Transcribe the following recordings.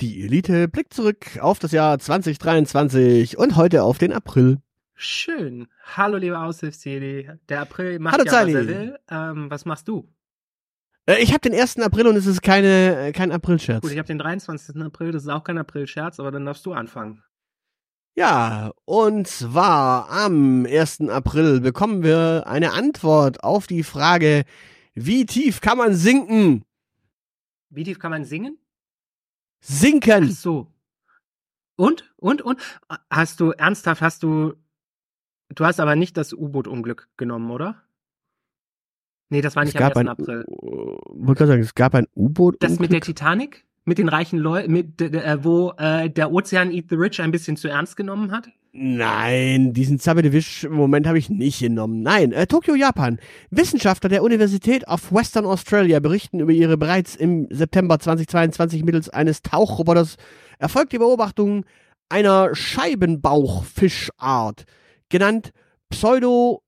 Die Elite blickt zurück auf das Jahr 2023 und heute auf den April. Schön. Hallo, liebe Aushilfsjedi. Der April macht Hallo, ja, was Zali. er will. Ähm, was machst du? Äh, ich habe den 1. April und es ist keine, äh, kein Aprilscherz. Gut, ich habe den 23. April, das ist auch kein April-Scherz, aber dann darfst du anfangen. Ja, und zwar am 1. April bekommen wir eine Antwort auf die Frage, wie tief kann man sinken? Wie tief kann man singen? Ach Sinken! so. Und? Und? Und? Hast du, ernsthaft, hast du, du hast aber nicht das U-Boot-Unglück genommen, oder? Nee, das war Es nicht am gab 1. ein, April. wollte gerade sagen, es gab ein U-Boot. Das mit der Titanic? Mit den reichen Leuten, äh, wo äh, der Ozean Eat the Rich ein bisschen zu ernst genommen hat? Nein, diesen Zabedewisch-Moment habe ich nicht genommen. Nein, äh, Tokio, Japan. Wissenschaftler der Universität of Western Australia berichten über ihre bereits im September 2022 mittels eines Tauchroboters erfolgte Beobachtung einer Scheibenbauchfischart, genannt Pseudoliparis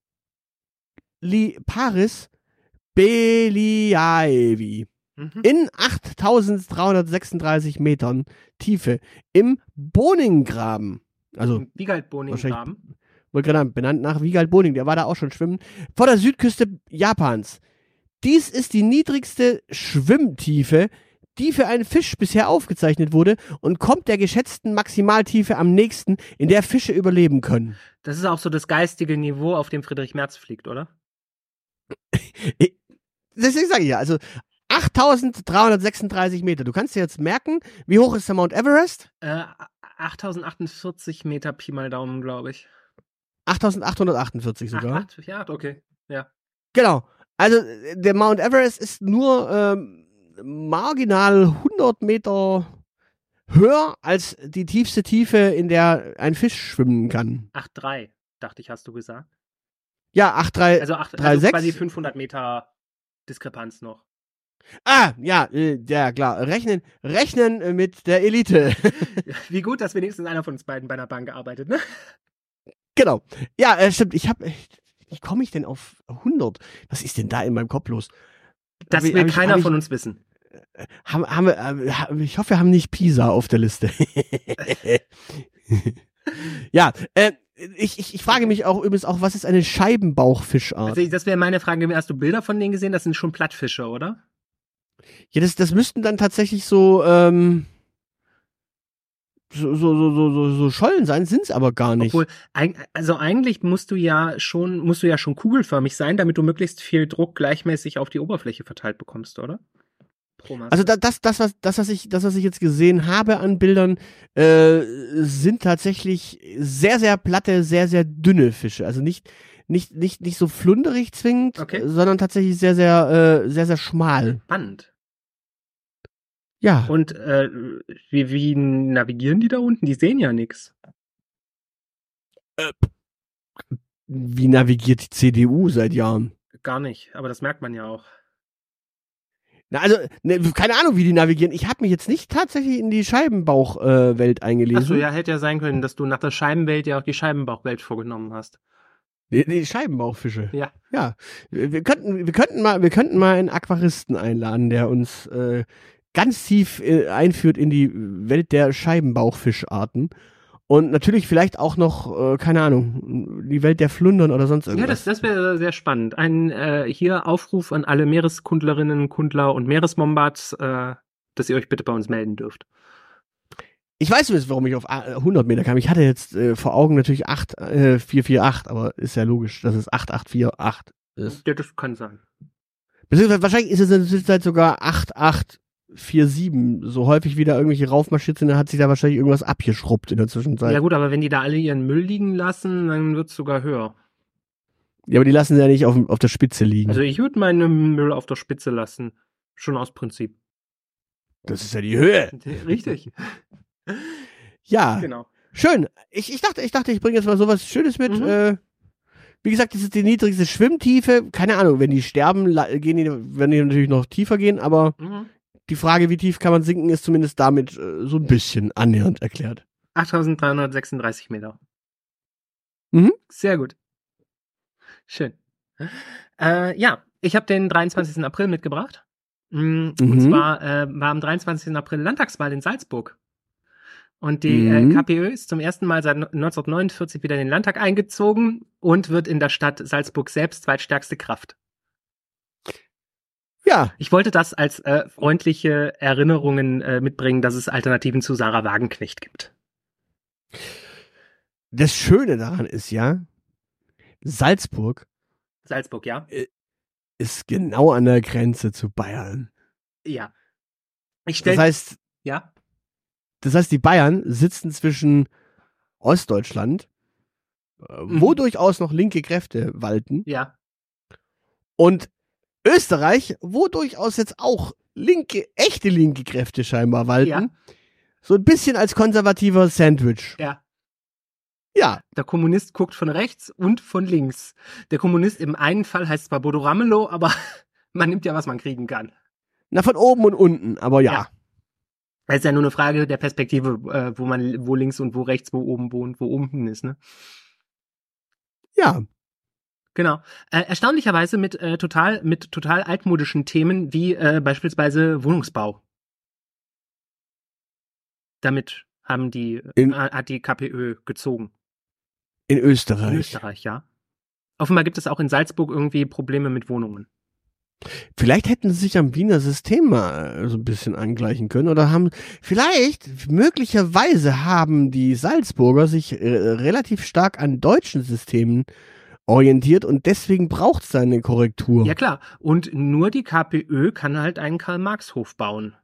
beliaevi Mhm. in 8336 Metern Tiefe im Boningraben. Also, Wiegald Boning-Graben. wohl gerade benannt nach Wiegald Boning, der war da auch schon schwimmen, vor der Südküste Japans. Dies ist die niedrigste Schwimmtiefe, die für einen Fisch bisher aufgezeichnet wurde und kommt der geschätzten Maximaltiefe am nächsten, in der Fische überleben können. Das ist auch so das geistige Niveau, auf dem Friedrich Merz fliegt, oder? Deswegen sage ich ja, also 8336 Meter. Du kannst dir jetzt merken, wie hoch ist der Mount Everest? Äh, 8048 Meter Pi mal Daumen, glaube ich. 8848 sogar. Ach, ja, okay. Ja. Genau. Also der Mount Everest ist nur ähm, marginal 100 Meter höher als die tiefste Tiefe, in der ein Fisch schwimmen kann. 8,3, dachte ich, hast du gesagt. Ja, 8,3. Also, acht, drei, also sechs? quasi 500 Meter Diskrepanz noch. Ah, ja, äh, ja, klar. Rechnen, rechnen äh, mit der Elite. Wie gut, dass wenigstens einer von uns beiden bei einer Bank gearbeitet, ne? genau. Ja, äh, stimmt. Ich habe, wie komme ich denn auf 100? Was ist denn da in meinem Kopf los? Das Hab will ich- keiner ich- von uns wissen. Haben, haben wir, ich hoffe, wir haben nicht Pisa auf der Liste. ja, äh, ich, ich, ich frage mich auch übrigens auch, was ist eine Scheibenbauchfischart? Also, das wäre meine Frage. Hast du Bilder von denen gesehen? Das sind schon Plattfische, oder? Ja, das, das müssten dann tatsächlich so, ähm, so, so, so, so, so, Schollen sein, sind's aber gar nicht. Obwohl, also eigentlich musst du ja schon, musst du ja schon kugelförmig sein, damit du möglichst viel Druck gleichmäßig auf die Oberfläche verteilt bekommst, oder? Also da, das, das, was, das, was ich, das, was ich jetzt gesehen habe an Bildern, äh, sind tatsächlich sehr, sehr platte, sehr, sehr dünne Fische. Also nicht, nicht, nicht, nicht so flunderig zwingend, Okay. sondern tatsächlich sehr, sehr, äh, sehr, sehr schmal. spannend. Ja. Und äh, wie, wie navigieren die da unten? Die sehen ja nichts. Wie navigiert die CDU seit Jahren? Gar nicht, aber das merkt man ja auch. Na, also, ne, keine Ahnung, wie die navigieren. Ich habe mich jetzt nicht tatsächlich in die Scheibenbauchwelt äh, Welt eingelesen. Achso, ja, hätte ja sein können, dass du nach der Scheibenwelt ja auch die Scheibenbauchwelt vorgenommen hast. Die, die Scheibenbauchfische. Ja. Ja. Wir, könnten, wir könnten mal, wir könnten mal einen Aquaristen einladen, der uns äh, ganz tief äh, einführt in die Welt der Scheibenbauchfischarten. Und natürlich vielleicht auch noch, äh, keine Ahnung, die Welt der Flundern oder sonst Ja, irgendwas. das, das wäre sehr spannend. Ein äh, hier Aufruf an alle Meereskundlerinnen, Kundler und Meeresmombats, äh, dass ihr euch bitte bei uns melden dürft. Ich weiß übrigens, warum ich auf äh, 100 Meter kam. Ich hatte jetzt äh, vor Augen natürlich 8, äh, 448, aber ist ja logisch, dass es 8848 ist. Ja, das kann sein. Beziehungsweise wahrscheinlich ist es in der Zwischenzeit sogar 8847. So häufig wie da irgendwelche raufmarschiert sind, dann hat sich da wahrscheinlich irgendwas abgeschrubbt in der Zwischenzeit. Ja gut, aber wenn die da alle ihren Müll liegen lassen, dann wird's sogar höher. Ja, aber die lassen sie ja nicht auf, auf der Spitze liegen. Also ich würde meinen Müll auf der Spitze lassen. Schon aus Prinzip. das ist ja die Höhe. Richtig. Ja, Genau. schön. Ich, ich dachte, ich dachte, ich bringe jetzt mal sowas Schönes mit. Mhm. Äh, wie gesagt, das ist die niedrigste Schwimmtiefe. Keine Ahnung, wenn die sterben, gehen die, werden die natürlich noch tiefer gehen, aber Mhm. die Frage, wie tief kann man sinken, ist zumindest damit äh, so ein bisschen annähernd erklärt. 8336 Meter. Mhm. Sehr gut. Schön. Äh, ja, ich habe den 23. April mitgebracht. Mm, Und Mhm. zwar äh, war am 23. April Landtagswahl in Salzburg. Und die äh, Mhm. KPÖ ist zum ersten Mal seit 1949 wieder in den Landtag eingezogen und wird in der Stadt Salzburg selbst zweitstärkste Kraft. Ja, Ich wollte das als äh, freundliche Erinnerungen äh, mitbringen, dass es Alternativen zu Sarah Wagenknecht gibt. das Schöne daran ist ja, Salzburg Salzburg, ja? ist genau an der Grenze zu Bayern. Ja. Ich Das stell, heißt, ja, das heißt, die Bayern sitzen zwischen Ostdeutschland, äh, wo Mhm. durchaus noch linke Kräfte walten, ja, und Österreich, wo durchaus jetzt auch linke, echte linke Kräfte scheinbar walten. Ja. So ein bisschen als konservativer Sandwich. ja. Ja, Der Kommunist guckt von rechts und von links. Der Kommunist im einen Fall heißt zwar Bodo Ramelow, aber man nimmt ja, was man kriegen kann. na von oben und unten, aber ja. Ja. Es ist ja nur eine Frage der Perspektive, äh, wo man, wo links und wo rechts, wo oben wohnt, wo unten ist, ne? Ja, Genau. Äh, erstaunlicherweise mit äh, total mit total altmodischen Themen wie äh, beispielsweise Wohnungsbau. Damit haben die In- äh, hat die KPÖ gezogen. in Österreich. In Österreich, ja. Offenbar gibt es auch in Salzburg irgendwie Probleme mit Wohnungen. Vielleicht hätten sie sich am Wiener System mal äh, so ein bisschen angleichen können oder haben, vielleicht, möglicherweise haben die Salzburger sich äh, relativ stark an deutschen Systemen orientiert und deswegen braucht es eine Korrektur. Ja klar. Und nur die KPÖ kann halt einen Karl-Marx-Hof bauen.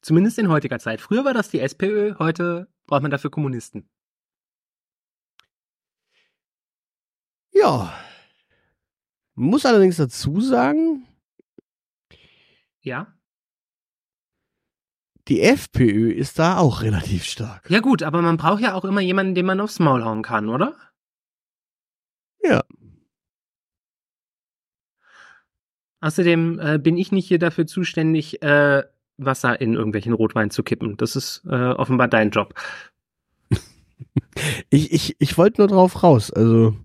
Zumindest in heutiger Zeit. Früher war das die SPÖ, heute braucht man dafür Kommunisten. ja. Muss allerdings dazu sagen, Ja? die FPÖ ist da auch relativ stark. Ja gut, aber man braucht ja auch immer jemanden, den man aufs Maul hauen kann, oder? Ja. Außerdem äh, bin ich nicht hier dafür zuständig, äh, Wasser in irgendwelchen Rotwein zu kippen. Das ist äh, offenbar dein Job. Ich, ich, ich wollte nur drauf raus. Also,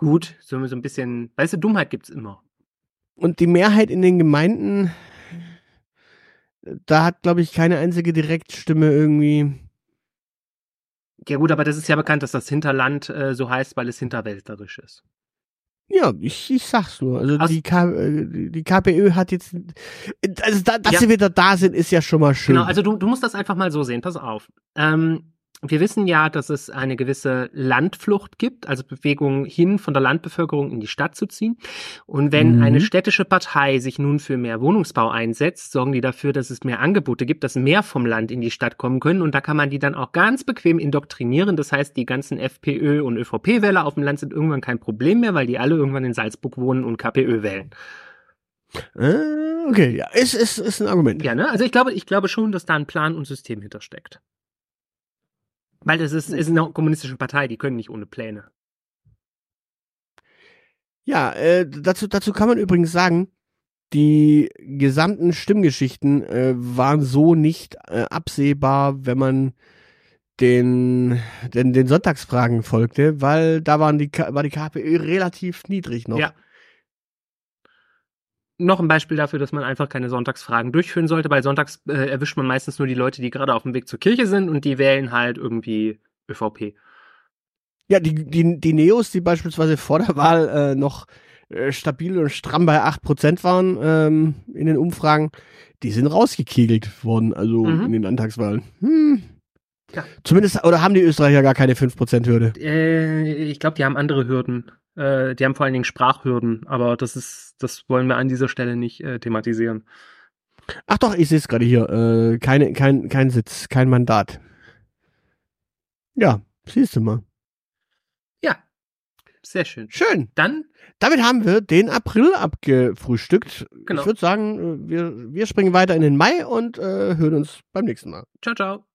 Gut, so, so ein bisschen, weißt du, Dummheit gibt's immer. und die Mehrheit in den Gemeinden, da hat, glaube ich, keine einzige Direktstimme irgendwie. Ja gut, aber das ist ja bekannt, dass das Hinterland äh, so heißt, weil es hinterwäldlerisch ist. Ja, ich, ich sag's nur. Also Aus- die, K, äh, die die KPÖ hat jetzt. Also da, dass Ja. sie wieder da sind, ist ja schon mal schön. Genau, also du, du musst das einfach mal so sehen. Pass auf. Ähm, wir wissen ja, dass es eine gewisse Landflucht gibt, also Bewegung hin von der Landbevölkerung in die Stadt zu ziehen. Und wenn Mhm. eine städtische Partei sich nun für mehr Wohnungsbau einsetzt, sorgen die dafür, dass es mehr Angebote gibt, dass mehr vom Land in die Stadt kommen können. Und da kann man die dann auch ganz bequem indoktrinieren. Das heißt, die ganzen FPÖ und ÖVP-Wähler auf dem Land sind irgendwann kein Problem mehr, weil die alle irgendwann in Salzburg wohnen und KPÖ wählen. äh, okay, ja, ist, ist, ist ein Argument. Ja, ne? Also ich glaube, ich glaube schon, dass da ein Plan und System hintersteckt. Weil das ist, ist eine kommunistische Partei, die können nicht ohne Pläne. Ja, äh, dazu, dazu kann man übrigens sagen, die gesamten Stimmgeschichten äh, waren so nicht äh, absehbar, wenn man den, den, den Sonntagsfragen folgte, weil da waren die, war die KPÖ relativ niedrig noch. Ja. Noch ein Beispiel dafür, dass man einfach keine Sonntagsfragen durchführen sollte, weil sonntags äh, erwischt man meistens nur die Leute, die gerade auf dem Weg zur Kirche sind und die wählen halt irgendwie ÖVP. Ja, die, die, die Neos, die beispielsweise vor der Wahl äh, noch äh, stabil und stramm bei 8% waren ähm, in den Umfragen, die sind rausgekegelt worden, also Mhm. in den Landtagswahlen. Hm. Ja. Zumindest, oder haben die Österreicher gar keine 5%-Hürde? Äh, ich glaube, die haben andere Hürden. Äh, die haben vor allen Dingen Sprachhürden, aber das ist, das wollen wir an dieser Stelle nicht äh, thematisieren. Ach doch, ich sehe es gerade hier. Äh, keine, kein, kein Sitz, kein Mandat. Ja, siehst du mal. Ja, sehr schön. Schön. Dann, Damit haben wir den April abgefrühstückt. Genau. Ich würde sagen, äh, wir, wir springen weiter in den Mai und äh, hören uns beim nächsten Mal. ciao, ciao.